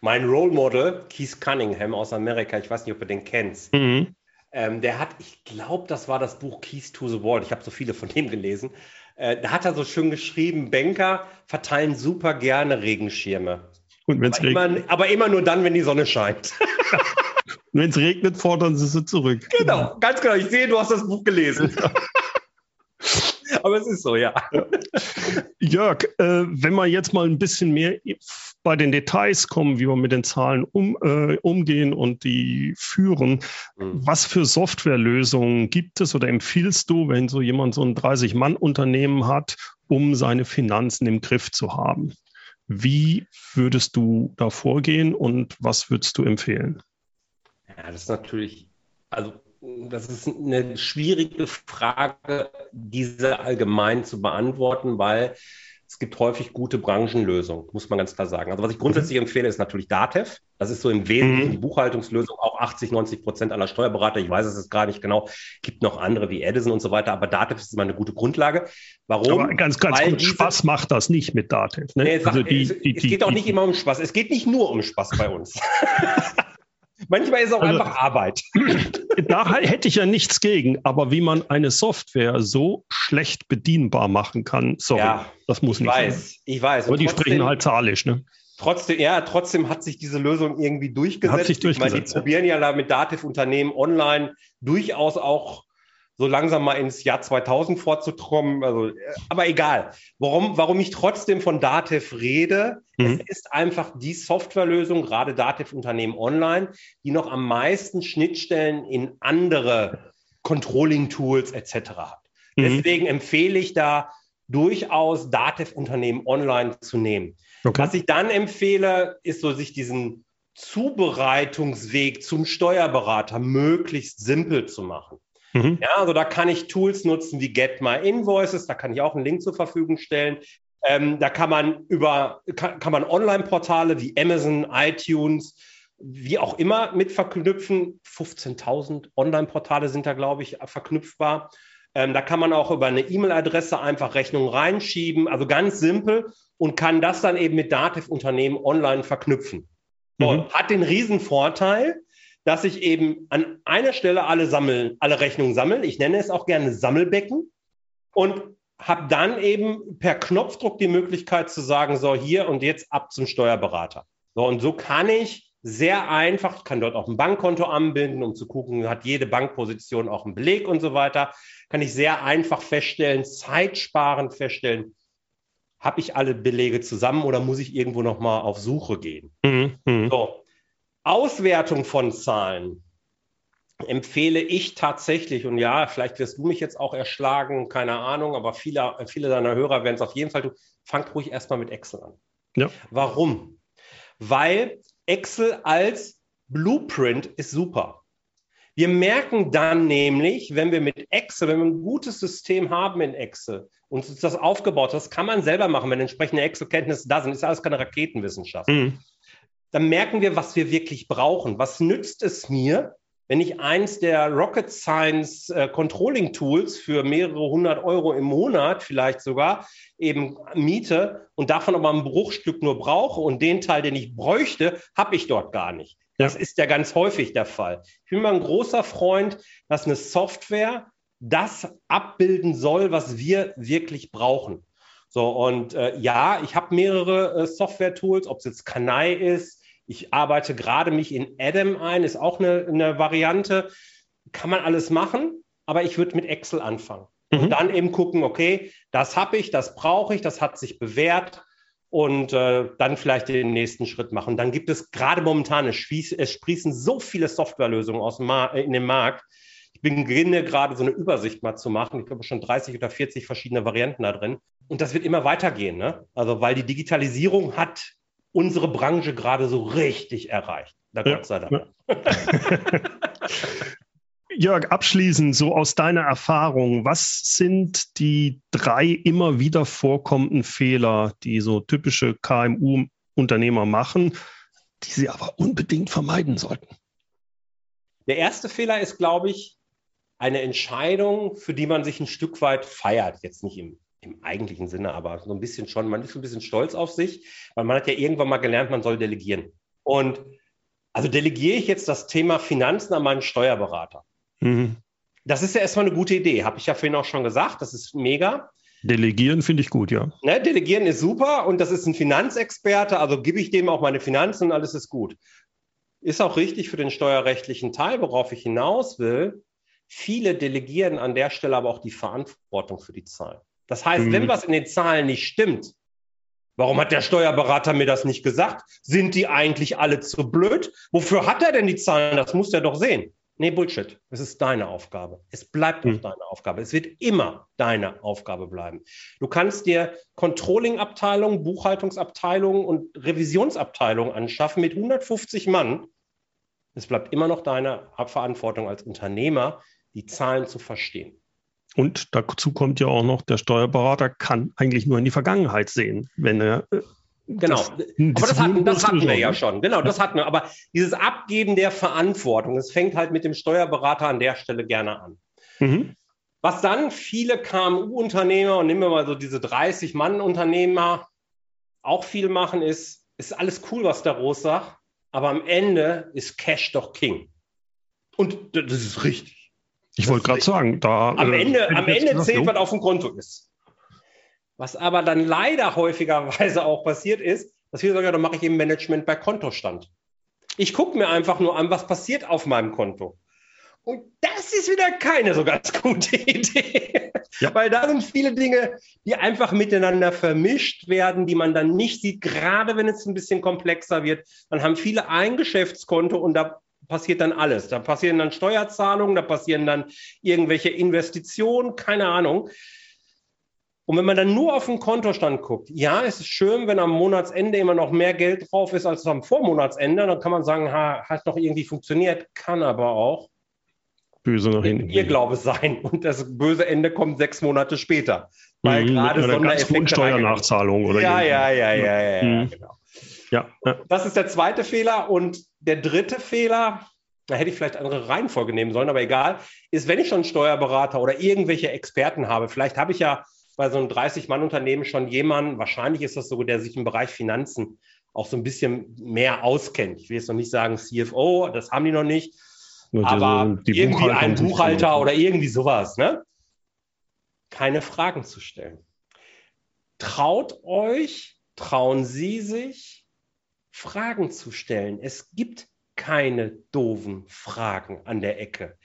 Mein Role Model, Keith Cunningham aus Amerika, ich weiß nicht, ob du den kennst. Mhm. Ähm, der hat, ich glaube, das war das Buch Keys to the World. Ich habe so viele von dem gelesen. Äh, da hat er so schön geschrieben: Banker verteilen super gerne Regenschirme. Und wenn's aber, regnet. Immer, aber immer nur dann, wenn die Sonne scheint. (laughs) wenn es regnet, fordern sie sie zurück. Genau, ganz genau. Ich sehe, du hast das Buch gelesen. Ja. (laughs) Aber es ist so, ja. Jörg, äh, wenn wir jetzt mal ein bisschen mehr bei den Details kommen, wie wir mit den Zahlen um, äh, umgehen und die führen, mhm. was für Softwarelösungen gibt es oder empfiehlst du, wenn so jemand so ein 30-Mann-Unternehmen hat, um seine Finanzen im Griff zu haben? Wie würdest du da vorgehen und was würdest du empfehlen? Ja, das ist natürlich, also das ist eine schwierige Frage, diese allgemein zu beantworten, weil es gibt häufig gute Branchenlösungen, muss man ganz klar sagen. Also was ich grundsätzlich mhm. empfehle, ist natürlich DATEV. Das ist so im Wesentlichen mhm. die Buchhaltungslösung, auch 80, 90 Prozent aller Steuerberater. Ich weiß es ist gar nicht genau. Gibt noch andere wie Edison und so weiter, aber DATEV ist immer eine gute Grundlage. Warum? Aber ganz, ganz Weil gut, diese, Spaß macht das nicht mit DATEV. Ne? Nee, also die, es, die, es geht die, auch nicht immer um Spaß. Es geht nicht nur um Spaß bei uns. (laughs) Manchmal ist es auch also, einfach Arbeit. (clears throat) Da hätte ich ja nichts gegen, aber wie man eine Software so schlecht bedienbar machen kann, sorry, ja, das muss nicht weiß, sein. Ich weiß, Aber die sprechen halt zahlisch, ne? Trotzdem, ja, trotzdem hat sich diese Lösung irgendwie durchgesetzt. Hat sich durchgesetzt. Ich meine, die probieren ja da mit Dativ-Unternehmen online durchaus auch so langsam mal ins Jahr 2000 vorzutrommen. Also, aber egal. Warum, warum ich trotzdem von Dativ rede, mhm. es ist einfach die Softwarelösung, gerade Dativ-Unternehmen online, die noch am meisten Schnittstellen in andere Controlling-Tools etc. hat. Mhm. Deswegen empfehle ich da durchaus Dativ-Unternehmen online zu nehmen. Okay. Was ich dann empfehle, ist so, sich diesen Zubereitungsweg zum Steuerberater möglichst simpel zu machen. Mhm. Ja, also da kann ich Tools nutzen wie Get My Invoices, da kann ich auch einen Link zur Verfügung stellen. Ähm, da kann man über kann, kann man Online-Portale wie Amazon, iTunes, wie auch immer mit verknüpfen. 15.000 Online-Portale sind da, glaube ich, verknüpfbar. Ähm, da kann man auch über eine E-Mail-Adresse einfach Rechnungen reinschieben, also ganz simpel und kann das dann eben mit Dativ-Unternehmen online verknüpfen. Mhm. Hat den Riesenvorteil, dass ich eben an einer Stelle alle sammeln, alle Rechnungen sammeln. Ich nenne es auch gerne Sammelbecken und habe dann eben per Knopfdruck die Möglichkeit zu sagen, so hier und jetzt ab zum Steuerberater. So, und so kann ich sehr einfach, ich kann dort auch ein Bankkonto anbinden, um zu gucken, hat jede Bankposition auch einen Beleg und so weiter, kann ich sehr einfach feststellen, zeitsparend feststellen, habe ich alle Belege zusammen oder muss ich irgendwo nochmal auf Suche gehen? Mhm, mh. So, Auswertung von Zahlen empfehle ich tatsächlich, und ja, vielleicht wirst du mich jetzt auch erschlagen, keine Ahnung, aber viele, viele deiner Hörer werden es auf jeden Fall tun. Fangt ruhig erstmal mit Excel an. Ja. Warum? Weil Excel als Blueprint ist super. Wir merken dann nämlich, wenn wir mit Excel, wenn wir ein gutes System haben in Excel und uns das aufgebaut, das kann man selber machen, wenn entsprechende Excel-Kenntnisse da sind, ist alles keine Raketenwissenschaft. Mhm dann merken wir, was wir wirklich brauchen. Was nützt es mir, wenn ich eins der Rocket Science äh, Controlling Tools für mehrere hundert Euro im Monat vielleicht sogar eben miete und davon aber ein Bruchstück nur brauche und den Teil, den ich bräuchte, habe ich dort gar nicht. Das ist ja ganz häufig der Fall. Ich bin mal ein großer Freund, dass eine Software das abbilden soll, was wir wirklich brauchen. So, und äh, ja, ich habe mehrere äh, Software-Tools, ob es jetzt Kanai ist, ich arbeite gerade mich in Adam ein, ist auch eine, eine Variante. Kann man alles machen, aber ich würde mit Excel anfangen. Mhm. Und dann eben gucken, okay, das habe ich, das brauche ich, das hat sich bewährt und äh, dann vielleicht den nächsten Schritt machen. Dann gibt es gerade momentan, es, sprießen so viele Softwarelösungen aus dem äh, in dem Markt. Ich beginne gerade so eine Übersicht mal zu machen. Ich glaube schon 30 oder 40 verschiedene Varianten da drin. Und das wird immer weitergehen. Ne? Also weil die Digitalisierung hat unsere Branche gerade so richtig erreicht. Na Gott sei Dank. Jörg, abschließend, so aus deiner Erfahrung, was sind die drei immer wieder vorkommenden Fehler, die so typische KMU-Unternehmer machen, die sie aber unbedingt vermeiden sollten? Der erste Fehler ist, glaube ich, eine Entscheidung, für die man sich ein Stück weit feiert. Jetzt nicht im im eigentlichen Sinne, aber so ein bisschen schon, man ist so ein bisschen stolz auf sich, weil man hat ja irgendwann mal gelernt, man soll delegieren. Und also delegiere ich jetzt das Thema Finanzen an meinen Steuerberater. Mhm. Das ist ja erstmal eine gute Idee, habe ich ja vorhin auch schon gesagt, das ist mega. Delegieren finde ich gut, ja. Ne, delegieren ist super und das ist ein Finanzexperte, also gebe ich dem auch meine Finanzen und alles ist gut. Ist auch richtig für den steuerrechtlichen Teil, worauf ich hinaus will. Viele delegieren an der Stelle aber auch die Verantwortung für die Zahlen. Das heißt, mhm. wenn was in den Zahlen nicht stimmt, warum hat der Steuerberater mir das nicht gesagt? Sind die eigentlich alle zu blöd? Wofür hat er denn die Zahlen? Das muss er doch sehen. Nee, Bullshit. Es ist deine Aufgabe. Es bleibt auch mhm. deine Aufgabe. Es wird immer deine Aufgabe bleiben. Du kannst dir Controlling-Abteilungen, Buchhaltungsabteilungen und Revisionsabteilungen anschaffen mit 150 Mann. Es bleibt immer noch deine Verantwortung als Unternehmer, die Zahlen zu verstehen. Und dazu kommt ja auch noch, der Steuerberater kann eigentlich nur in die Vergangenheit sehen, wenn er. Äh, genau, das, aber das hatten, das hatten wir ja schon. Genau, das hatten wir. Aber dieses Abgeben der Verantwortung, es fängt halt mit dem Steuerberater an der Stelle gerne an. Mhm. Was dann viele KMU-Unternehmer und nehmen wir mal so diese 30-Mann-Unternehmer auch viel machen, ist, ist alles cool, was der Rose sagt, aber am Ende ist Cash doch King. Und das ist richtig. Ich wollte gerade sagen, da. Am äh, Ende, am Ende zählt, was auf dem Konto ist. Was aber dann leider häufigerweise auch passiert ist, dass wir sagen, ja, dann mache ich eben Management bei Kontostand. Ich gucke mir einfach nur an, was passiert auf meinem Konto. Und das ist wieder keine so ganz (laughs) gute Idee. Ja. Weil da sind viele Dinge, die einfach miteinander vermischt werden, die man dann nicht sieht, gerade wenn es ein bisschen komplexer wird. Dann haben viele ein Geschäftskonto und da passiert dann alles. Da passieren dann Steuerzahlungen, da passieren dann irgendwelche Investitionen, keine Ahnung. Und wenn man dann nur auf den Kontostand guckt, ja, es ist schön, wenn am Monatsende immer noch mehr Geld drauf ist als am Vormonatsende, dann kann man sagen, ha, hat doch irgendwie funktioniert, kann aber auch böse nach hinten. Ihr Glaube sein und das böse Ende kommt sechs Monate später. Weil mhm, gerade Sondereffekte. Steuernachzahlung oder ja, ja, ja, ja, ja, ja, mhm. genau. Ja, ja. Das ist der zweite Fehler. Und der dritte Fehler, da hätte ich vielleicht andere Reihenfolge nehmen sollen, aber egal, ist, wenn ich schon Steuerberater oder irgendwelche Experten habe, vielleicht habe ich ja bei so einem 30-Mann-Unternehmen schon jemanden, wahrscheinlich ist das so, der sich im Bereich Finanzen auch so ein bisschen mehr auskennt. Ich will jetzt noch nicht sagen CFO, das haben die noch nicht, Nur aber irgendwie ein Buchhalter oder irgendwie sowas, ne? Keine Fragen zu stellen. Traut euch, trauen Sie sich, Fragen zu stellen. Es gibt keine doofen Fragen an der Ecke.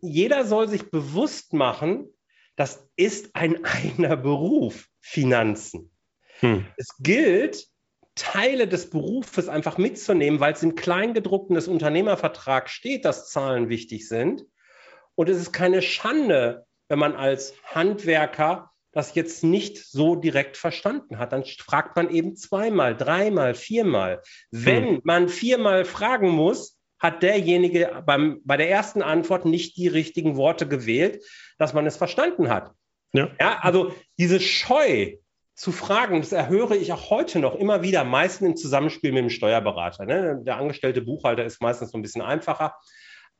Jeder soll sich bewusst machen, das ist ein (laughs) eigener Beruf, Finanzen. Hm. Es gilt, Teile des Berufes einfach mitzunehmen, weil es im Kleingedruckten des Unternehmervertrags steht, dass Zahlen wichtig sind. Und es ist keine Schande, wenn man als Handwerker das jetzt nicht so direkt verstanden hat. Dann fragt man eben zweimal, dreimal, viermal. Wenn hm. man viermal fragen muss, hat derjenige beim, bei der ersten Antwort nicht die richtigen Worte gewählt, dass man es verstanden hat. Ja. ja also diese Scheu zu fragen, das erhöre ich auch heute noch immer wieder, meistens im Zusammenspiel mit dem Steuerberater. Ne? Der angestellte Buchhalter ist meistens so ein bisschen einfacher.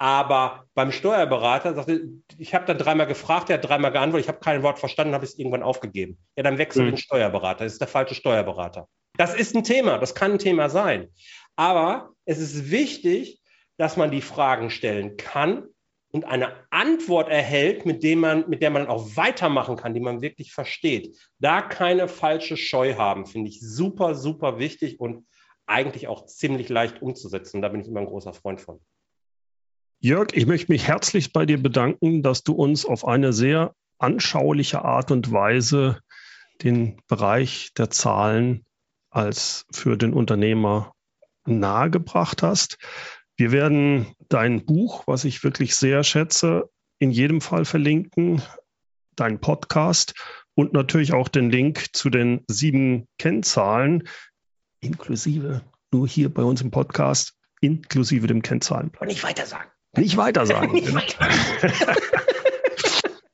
Aber beim Steuerberater sagte, ich habe dann dreimal gefragt, er hat dreimal geantwortet, ich habe kein Wort verstanden, habe es irgendwann aufgegeben. Ja, dann wechsel mhm. den Steuerberater. Das ist der falsche Steuerberater. Das ist ein Thema, das kann ein Thema sein. Aber es ist wichtig, dass man die Fragen stellen kann und eine Antwort erhält, mit, dem man, mit der man auch weitermachen kann, die man wirklich versteht. Da keine falsche Scheu haben, finde ich super, super wichtig und eigentlich auch ziemlich leicht umzusetzen. Da bin ich immer ein großer Freund von. Jörg, ich möchte mich herzlich bei dir bedanken, dass du uns auf eine sehr anschauliche Art und Weise den Bereich der Zahlen als für den Unternehmer nahegebracht hast. Wir werden dein Buch, was ich wirklich sehr schätze, in jedem Fall verlinken, dein Podcast und natürlich auch den Link zu den sieben Kennzahlen, inklusive, nur hier bei uns im Podcast, inklusive dem Kennzahlenplan. Und nicht weiter sagen. Nicht weiter sagen. (laughs) Nicht weiter. (laughs)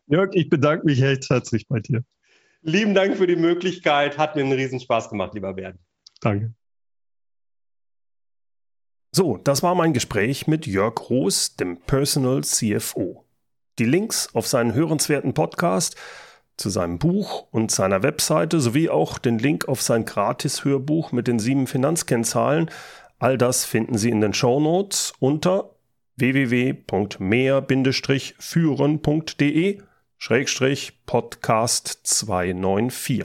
Jörg, ich bedanke mich recht herzlich bei dir. Lieben Dank für die Möglichkeit. Hat mir einen Riesenspaß gemacht, lieber Bernd. Danke. So, das war mein Gespräch mit Jörg Roos, dem Personal CFO. Die Links auf seinen hörenswerten Podcast, zu seinem Buch und seiner Webseite sowie auch den Link auf sein Gratis-Hörbuch mit den sieben Finanzkennzahlen, all das finden Sie in den Show Notes unter www.mehr-führen.de Podcast 294.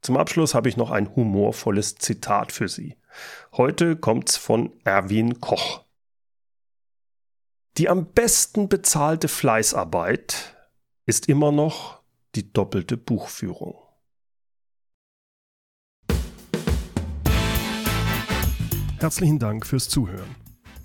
Zum Abschluss habe ich noch ein humorvolles Zitat für Sie. Heute kommt's von Erwin Koch. Die am besten bezahlte Fleißarbeit ist immer noch die doppelte Buchführung. Herzlichen Dank fürs Zuhören.